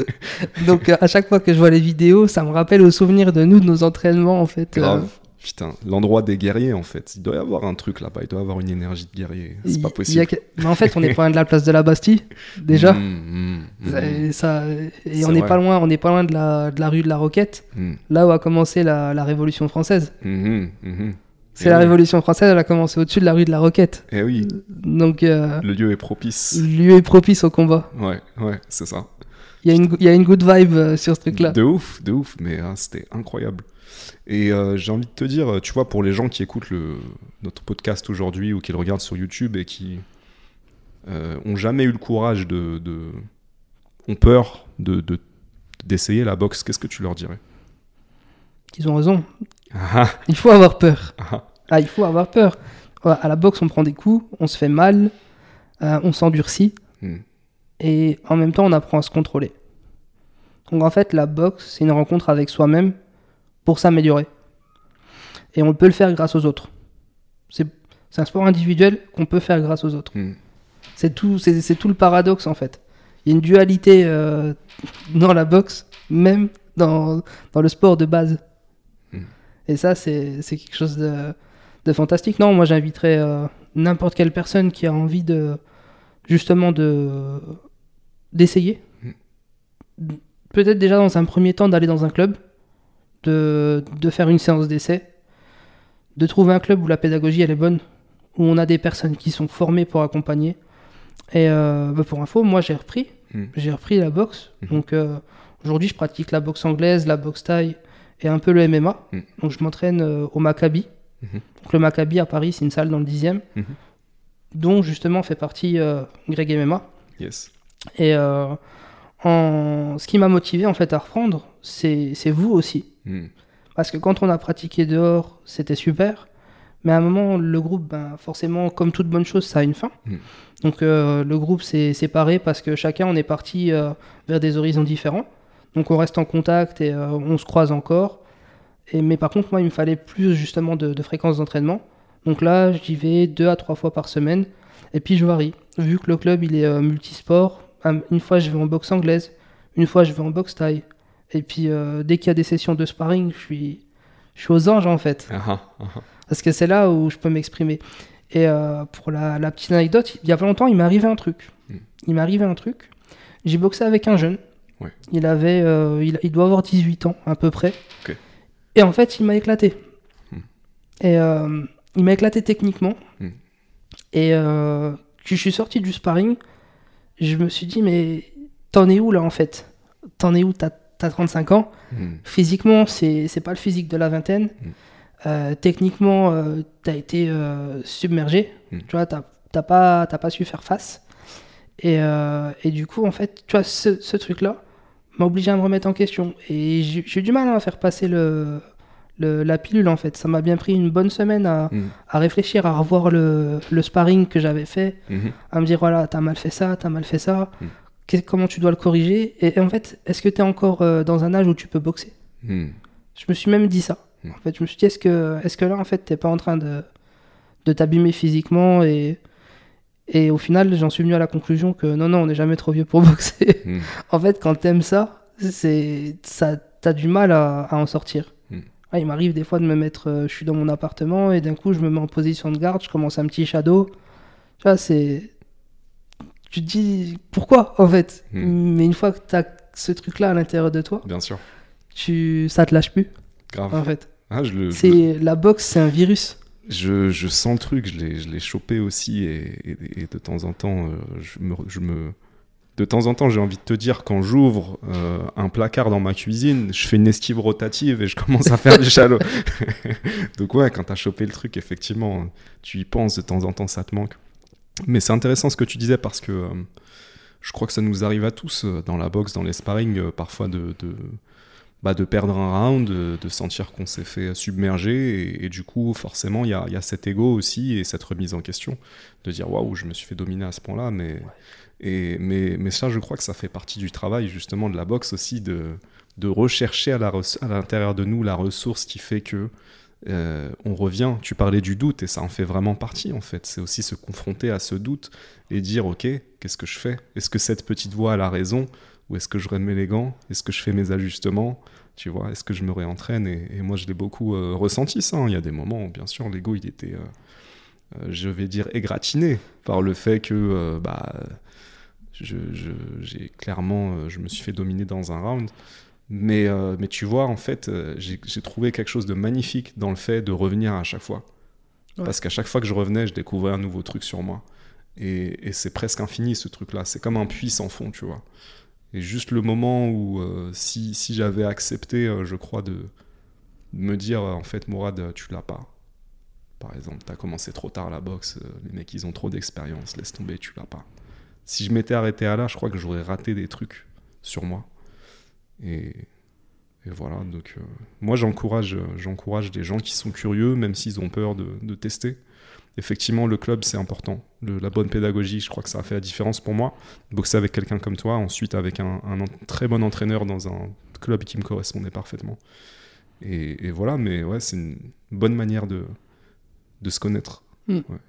[laughs] Donc à chaque fois que je vois les vidéos, ça me rappelle au souvenir de nous, de nos entraînements en fait. euh. Putain, l'endroit des guerriers en fait. Il doit y avoir un truc là-bas. Il doit y avoir une énergie de guerrier. C'est pas possible. a Mais en fait, on est pas loin de la place de la Bastille déjà. [laughs] Mm, mm, mm, Et, ça, et on n'est pas loin, on n'est pas loin de la, de la rue de la Roquette, là où a commencé la, la Révolution française. C'est Eh la oui. Révolution française, elle a commencé au-dessus de la rue de la Roquette. Eh oui, Donc euh, le lieu est propice. lieu est propice au combat. Ouais, ouais, c'est ça. Il y, a une, il y a une good vibe euh, sur ce truc-là. De ouf, de ouf, mais hein, c'était incroyable. Et euh, j'ai envie de te dire, tu vois, pour les gens qui écoutent le, notre podcast aujourd'hui ou qui le regardent sur YouTube et qui euh, ont jamais eu le courage de, de ont peur de de- d'essayer la boxe, qu'est-ce que tu leur dirais? Ils ont raison. Ah, Il faut avoir peur. ah, Ah, il faut avoir peur. À la boxe, on prend des coups, on se fait mal, euh, on s'endurcit. hmm, et en même temps on apprend à se contrôler. Donc en fait la boxe c'est une rencontre avec soi-même pour s'améliorer. Et on peut le faire grâce aux autres. C'est un sport individuel qu'on peut faire grâce aux autres. hmm. C'est tout, c'est tout le paradoxe en fait. Il y a une dualité euh, dans la boxe, même dans, dans le sport de base. Mm. Et ça, c'est quelque chose de, de fantastique. Non, moi j'inviterais euh, n'importe quelle personne qui a envie de justement de d'essayer. Peut-être déjà dans un premier temps d'aller dans un club, de, de faire une séance d'essai, de trouver un club où la pédagogie elle est bonne, où on a des personnes qui sont formées pour accompagner. Et euh, bah, pour info, moi j'ai repris, Mm. j'ai repris la boxe. Mhm. Donc euh, aujourd'hui je pratique la boxe anglaise, la boxe thaï et un peu le MMA. Mm. Donc je m'entraîne euh, au Maccabi. Mhm. Donc le Maccabi à Paris, c'est une salle dans le 10e, Mhm. dont justement fait partie Greg MMA. Yes. Et en... ce qui m'a motivé en fait à reprendre, c'est c'est vous aussi. Hmm. Parce que quand on a pratiqué dehors, c'était super. Mais à un moment, le groupe, ben, forcément, comme toute bonne chose, ça a une fin. Mm. Donc euh, le groupe s'est séparé parce que chacun, on est parti euh, vers des horizons différents. Donc on reste en contact et euh, on se croise encore. Et, mais par contre, moi, il me fallait plus justement de, de fréquence d'entraînement. Donc là, j'y vais deux à trois fois par semaine. Et puis je varie. Vu que le club, il est multisport, un- une fois, je vais en boxe anglaise. Une fois, je vais en boxe thaï. Et puis euh, dès qu'il y a des sessions de sparring, je suis, je suis aux anges en fait. Ah, ah, ah. Parce que c'est là où je peux m'exprimer. Et euh, pour la, la petite anecdote, il y a pas longtemps, il m'est arrivé un truc. Mm. Il m'est arrivé un truc. J'ai boxé avec un jeune. Ouais. Il avait, euh, il, il doit avoir 18 ans à peu près. Et en fait, il m'a éclaté. Mm. Et il m'a éclaté techniquement. Mm. Et quand je suis sorti du sparring, je me suis dit, mais t'en es où là en fait? T'en es où? T'as t'as 35 ans Hmm. Physiquement, c'est pas le physique de la vingtaine. Mm. Euh, techniquement, euh, t'as été euh, submergé. Mm. Tu vois, t'as pas, t'as pas su faire face. Et, euh, et du coup, en fait, tu vois, ce, ce truc-là m'a obligé à me remettre en question. Et j'ai eu du mal hein, à faire passer le, le- la pilule, en fait. Ça m'a bien pris une bonne semaine à, Hmm. à réfléchir, à revoir le, le sparring que j'avais fait, à me dire, voilà, t'as mal fait ça, t'as mal fait ça. Mm. Comment tu dois le corriger et, et en fait, est-ce que t'es encore euh, dans un âge où tu peux boxer? Hmm. je me suis même dit ça. Mm. En fait, je me suis dit, est-ce que, là, en fait, t'es pas en train de, de t'abîmer physiquement et, Et au final, j'en suis venu à la conclusion que non, non, on n'est jamais trop vieux pour [laughs] boxer. Mm. en fait, quand t'aimes ça, c'est ça, t'as du mal à, à en sortir. Ah, il m'arrive des fois de me mettre, euh, je suis dans mon appartement et d'un coup, je me mets en position de garde, je commence un petit shadow. Tu vois, c'est. Tu te dis pourquoi en fait. Mm. Mais une fois que t'as ce truc-là à l'intérieur de toi, Bien sûr. tu... ça te lâche plus Grave. en fait. Ah, je le, C'est la boxe, c'est un virus. je, je sens le truc, je l'ai, je l'ai chopé aussi et, et- et de temps en temps, euh, je me, je me- de temps en temps, j'ai envie de te dire quand j'ouvre euh, un placard dans ma cuisine, je fais une esquive rotative et je commence à faire du shallow. [laughs] Donc ouais, quand t'as chopé le truc, effectivement, tu y penses de temps en temps, ça te manque. Mais c'est intéressant ce que tu disais parce que euh, je crois que ça nous arrive à tous euh, dans la boxe, dans les sparring, euh, parfois de, de, bah, de perdre un round, de, de sentir qu'on s'est fait submerger. Et, et du coup, forcément, il y a, y a cet ego aussi et cette remise en question de dire waouh, je me suis fait dominer à ce point-là. Mais, et, mais, mais ça, je crois que ça fait partie du travail justement de la boxe aussi, de, de rechercher à l'intérieur de nous la ressource qui fait que euh, on revient. Tu parlais du doute et ça en fait vraiment partie en fait. C'est aussi se confronter à ce doute et dire ok, qu'est-ce que je fais? Est-ce que cette petite voix a la raison? Ou est-ce que je remets les gants? Est-ce que je fais mes ajustements? Tu vois Est-ce que je me réentraîne? Et, moi je l'ai beaucoup euh, ressenti ça. hein. Il y a des moments où bien sûr l'ego il était, euh, je vais dire égratigné par le fait que bah je me suis fait dominer dans un round. Mais, euh, mais tu vois, en fait, euh, j'ai trouvé quelque chose de magnifique dans le fait de revenir à chaque fois. Ouais. Parce qu'à chaque fois que je revenais, je découvrais un nouveau truc sur moi. Et, et c'est presque infini ce truc-là. C'est comme un puits sans fond, tu vois. Et juste le moment où, euh, si, si j'avais accepté, euh, je crois, de, de me dire, en fait, Mourad, tu l'as pas. Par exemple, t'as commencé trop tard la boxe, les mecs, ils ont trop d'expérience, laisse tomber, tu l'as pas. Si je m'étais arrêté à là, je crois que j'aurais raté des trucs sur moi. Et, et voilà, donc euh, moi j'encourage, j'encourage des gens qui sont curieux, même s'ils ont peur de, de tester. Effectivement, le club c'est important. Le- la bonne pédagogie, je crois que ça a fait la différence pour moi. Boxer avec quelqu'un comme toi, ensuite avec un, très bon entraîneur dans un club qui me correspondait parfaitement. Et, et voilà, mais ouais, c'est une bonne manière de, de se connaître. Mm. Ouais, cool.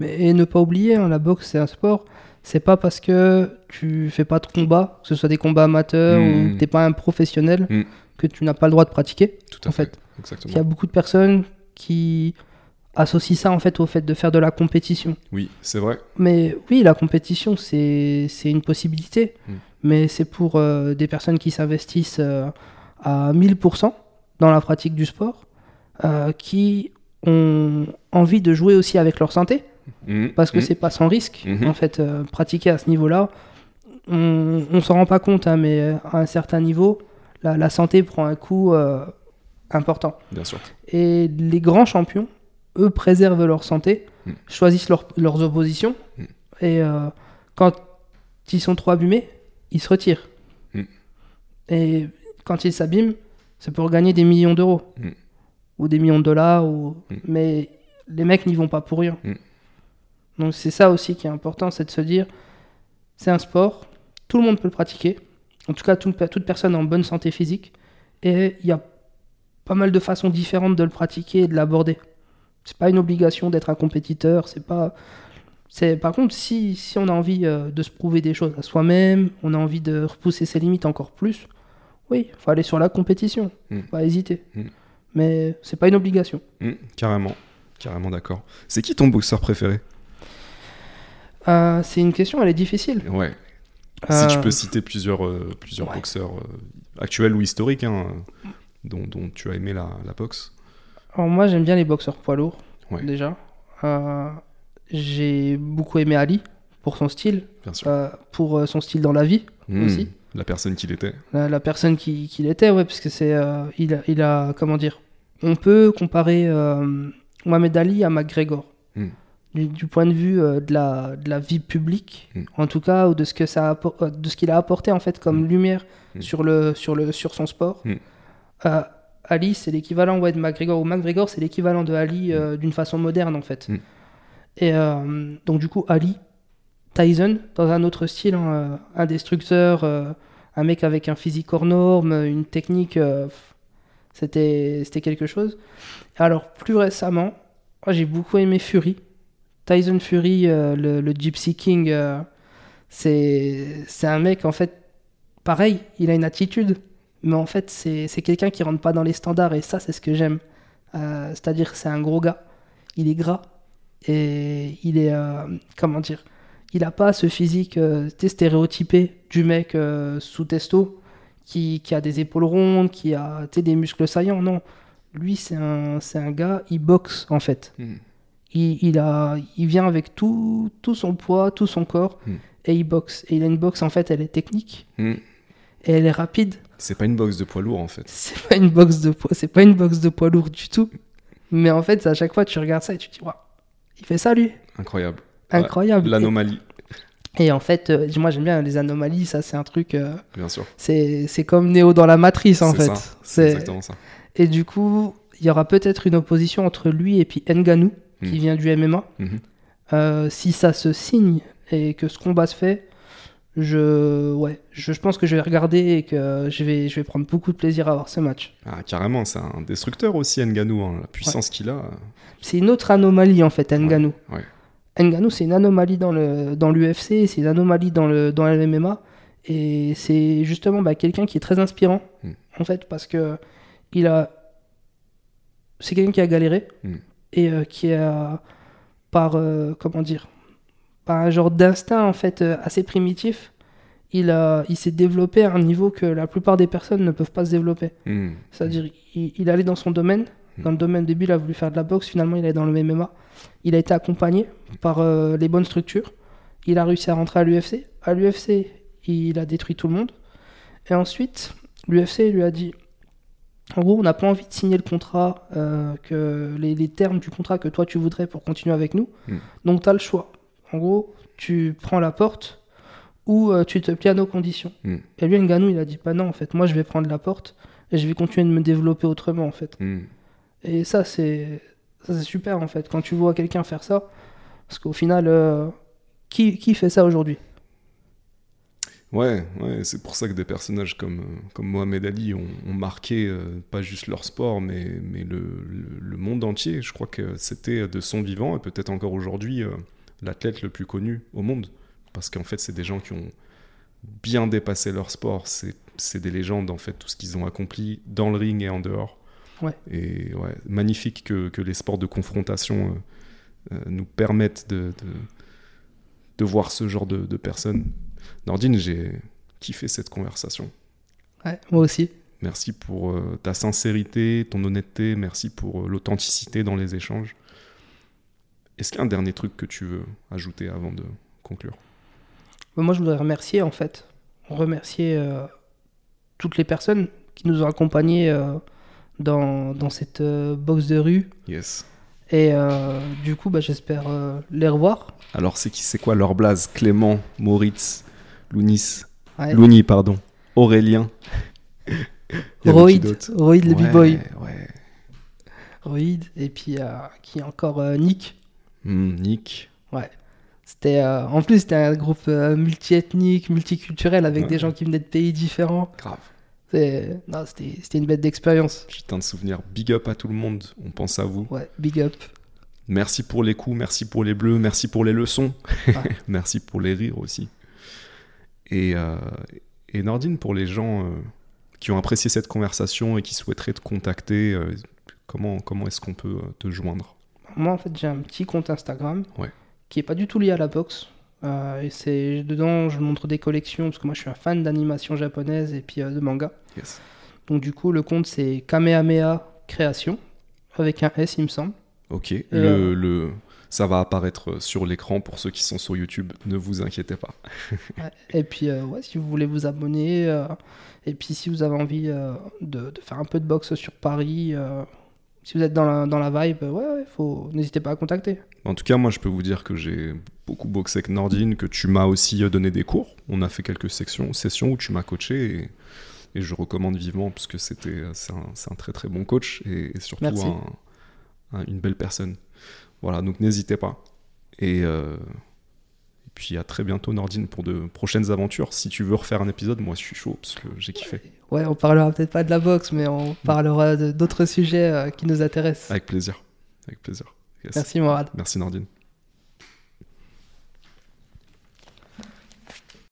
Mais, et ne pas oublier, hein, la boxe c'est un sport. C'est pas parce que tu fais pas de combat, que ce soit des combats amateurs ou que t'es pas un professionnel, Mm. que tu n'as pas le droit de pratiquer. Tout à en fait. fait. Exactement. Il y a beaucoup de personnes qui associent ça en fait au fait de faire de la compétition. Oui, c'est vrai. Mais oui, la compétition, c'est c'est une possibilité. Mm. Mais c'est pour euh, des personnes qui s'investissent euh, à 1000% dans la pratique du sport, euh, qui ont envie de jouer aussi avec leur santé, Mhm, parce que mhm. c'est pas sans risque. Mhm. En fait, euh, pratiquer à ce niveau-là, on, on s'en rend pas compte, hein, mais euh, à un certain niveau, la, la santé prend un coup euh, important. Bien sûr. Et les grands champions, eux, préservent leur santé, Mm. choisissent leur- leurs oppositions, Mm. et euh, quand ils sont trop abîmés, ils se retirent. Mm. Et quand ils s'abîment, c'est pour gagner des millions d'euros, ou des millions de dollars, ou... Mm. mais les mecs n'y vont pas pour rien. Mm. Donc c'est ça aussi qui est important, c'est de se dire, c'est un sport, tout le monde peut le pratiquer, en tout cas toute, toute personne en bonne santé physique, et il y a pas mal de façons différentes de le pratiquer et de l'aborder. C'est pas une obligation d'être un compétiteur, c'est pas. C'est par contre si, si on a envie euh, de se prouver des choses à soi-même, on a envie de repousser ses limites encore plus, oui, faut aller sur la compétition, Mm. pas hésiter. Mm. Mais c'est pas une obligation. Mhm, carrément. Carrément d'accord. C'est qui ton boxeur préféré? Euh, c'est une question, elle est difficile. Ouais. Euh, Si tu peux citer plusieurs, euh, plusieurs ouais. boxeurs actuels ou historiques hein, dont, dont tu as aimé la, la boxe. Alors moi j'aime bien les boxeurs poids lourds Ouais. déjà. J'ai beaucoup aimé Ali pour son style, Bien sûr. pour son style dans la vie. Mhm, aussi. La personne qu'il était. la, la personne qui- qu'il était, ouais, parce que c'est, il, a, il a, comment dire, on peut comparer Mohamed Ali à McGregor. Mm. Du, du point de vue euh, de, la, de la vie publique, Mm. en tout cas, ou de ce que ça euh, de ce qu'il a apporté en fait comme Mm. lumière Mm. sur le sur le sur son sport. Euh, Ali, c'est l'équivalent ouais, de McGregor, ou McGregor, c'est l'équivalent de Ali euh, d'une façon moderne en fait. Et donc du coup, Ali, Tyson, dans un autre style, hein, un destructeur, euh, un mec avec un physique hors norme, une technique, c'était c'était quelque chose. Alors plus récemment, j'ai beaucoup aimé Fury, Tyson Fury, euh, le, Gypsy King, euh, c'est un mec, en fait, pareil, il a une attitude, mais en fait, c'est quelqu'un qui rentre pas dans les standards, et ça, c'est ce que j'aime. Euh, C'est-à-dire, c'est un gros gars, il est gras, et il est, comment dire, il a pas ce physique euh, stéréotypé du mec sous testo, qui, qui a des épaules rondes, qui a des muscles saillants, non. Lui, c'est un, un gars, il boxe, en fait Hmm. Il, il a, il vient avec tout, tout son poids, tout son corps, Hmm. et il boxe. Et il a une boxe, en fait, elle est technique, Hmm. et elle est rapide. C'est pas une boxe de poids lourd en fait. [laughs] C'est pas une boxe de poids, c'est pas une boxe de poids lourd du tout. Mais en fait, à chaque fois, tu regardes ça et tu te dis, waouh, il fait ça, lui. Incroyable. Incroyable. L'anomalie, et, et en fait, euh, moi, j'aime bien les anomalies, ça, c'est un truc, euh, bien sûr. c'est comme Néo dans la matrice, en fait. C'est- exactement ça. Et du coup, il y aura peut-être une opposition entre lui et puis Nganou, qui Hmm. vient du MMA. Mhm. Euh, si ça se signe et que ce combat se fait, je, ouais, je, je pense que je vais regarder et que je vais, je vais prendre beaucoup de plaisir à voir ce match. Ah, carrément, c'est un destructeur aussi, Nganou. hein. La puissance qu'il a. C'est une autre anomalie en fait, Nganou. ouais. Nganou, c'est une anomalie dans le dans l'UFC, c'est une anomalie dans le dans le MMA et c'est justement bah, quelqu'un qui est très inspirant Mm. en fait parce que il a c'est quelqu'un qui a galéré Mm. Et euh, qui a par euh, comment dire par un genre d'instinct en fait euh, assez primitif, il a il s'est développé à un niveau que la plupart des personnes ne peuvent pas se développer. Hmm. C'est-à-dire, il, il allait dans son domaine. Dans le domaine début, il a voulu faire de la boxe. Finalement, il est dans le MMA. Il a été accompagné par euh, les bonnes structures. Il a réussi à rentrer à l'UFC. À l'UFC, il a détruit tout le monde. Et ensuite, l'UFC lui a dit en gros, on n'a pas envie de signer le contrat, euh, que les, les termes du contrat que toi tu voudrais pour continuer avec nous. Mm. Donc, tu as le choix. En gros, tu prends la porte ou euh, tu te plies à nos conditions. Mm. Et lui, Ngannou, il a dit Bah non, en fait, moi je vais prendre la porte et je vais continuer de me développer autrement, en fait. Hmm. Et ça, c'est ça, c'est super, en fait, quand tu vois quelqu'un faire ça. Parce qu'au final, euh, qui, qui fait ça aujourd'hui? Ouais, ouais, c'est pour ça que des personnages comme, comme Mohamed Ali ont, ont marqué euh, pas juste leur sport, mais, mais le, le- le monde entier. Je crois que c'était de son vivant, et peut-être encore aujourd'hui, euh, l'athlète le plus connu au monde. Parce qu'en fait, c'est des gens qui ont bien dépassé leur sport. C'est des légendes, en fait, tout ce qu'ils ont accompli dans le ring et en dehors. Ouais. Et ouais, magnifique que, que les sports de confrontation euh, euh, nous permettent de, de, de voir ce genre de, de personnes. Nordine, j'ai kiffé cette conversation. Ouais, moi aussi. Merci pour euh, ta sincérité, ton honnêteté, merci pour euh, l'authenticité dans les échanges. Est-ce qu'il y a un dernier truc que tu veux ajouter avant de conclure? Moi, je voudrais remercier, en fait. Remercier euh, toutes les personnes qui nous ont accompagnés dans, dans cette boxe de rue. Yes. Et du coup, bah, j'espère les revoir. Alors, c'est qui, c'est quoi leur blase Clément, Moritz, Lounis, Ouais. Louni, pardon, Aurélien. [laughs] Roïd, Roïd le Ouais, b-boy. Ouais. Roïd, et puis euh, qui est encore euh, Nick. Hmm, Nick. C'était, euh, en plus, c'était un groupe multiethnique, multiculturel, avec Ouais. des gens qui venaient de pays différents. Grave. C'est- non, C'était c'était une bête d'expérience. Putain de souvenir. Big up à tout le monde. On pense à vous. Ouais, big up. Merci pour les coups, merci pour les bleus, merci pour les leçons, Ouais. [laughs] merci pour les rires aussi. Et, euh, et Nordine, pour les gens euh, qui ont apprécié cette conversation et qui souhaiteraient te contacter, euh, comment, comment est-ce qu'on peut te joindre? Moi, en fait, j'ai un petit compte Instagram Ouais. qui est pas du tout lié à la boxe. Euh, et c'est dedans, je montre des collections parce que moi, je suis un fan d'animation japonaise et puis euh, de manga. Yes. Donc, du coup, le compte c'est Kamehameha Création avec un S, il me semble. Ok. euh, le- ça va apparaître sur l'écran pour ceux qui sont sur YouTube. Ne vous inquiétez pas. [laughs] Et puis, euh, ouais, si vous voulez vous abonner, euh, et puis si vous avez envie euh, de, de faire un peu de boxe sur Paris, euh, si vous êtes dans la, dans la vibe, ouais, ouais, faut, n'hésitez pas à contacter. En tout cas, moi, je peux vous dire que j'ai beaucoup boxé avec Nordine, que tu m'as aussi euh, donné des cours. On a fait quelques sections, sessions où tu m'as coaché et, et je recommande vivement parce que c'était, euh, c'est un, très très bon coach et, et surtout Merci. un- un- une belle personne. Voilà, donc n'hésitez pas. Et, euh, et puis à très bientôt, Nordine, pour de prochaines aventures. Si tu veux refaire un épisode, moi, je suis chaud parce que j'ai kiffé. Ouais, on parlera peut-être pas de la boxe, mais on parlera de- d'autres sujets euh, qui nous intéressent. Avec plaisir. Avec plaisir. Yes. Merci, Morad. Merci, Nordine.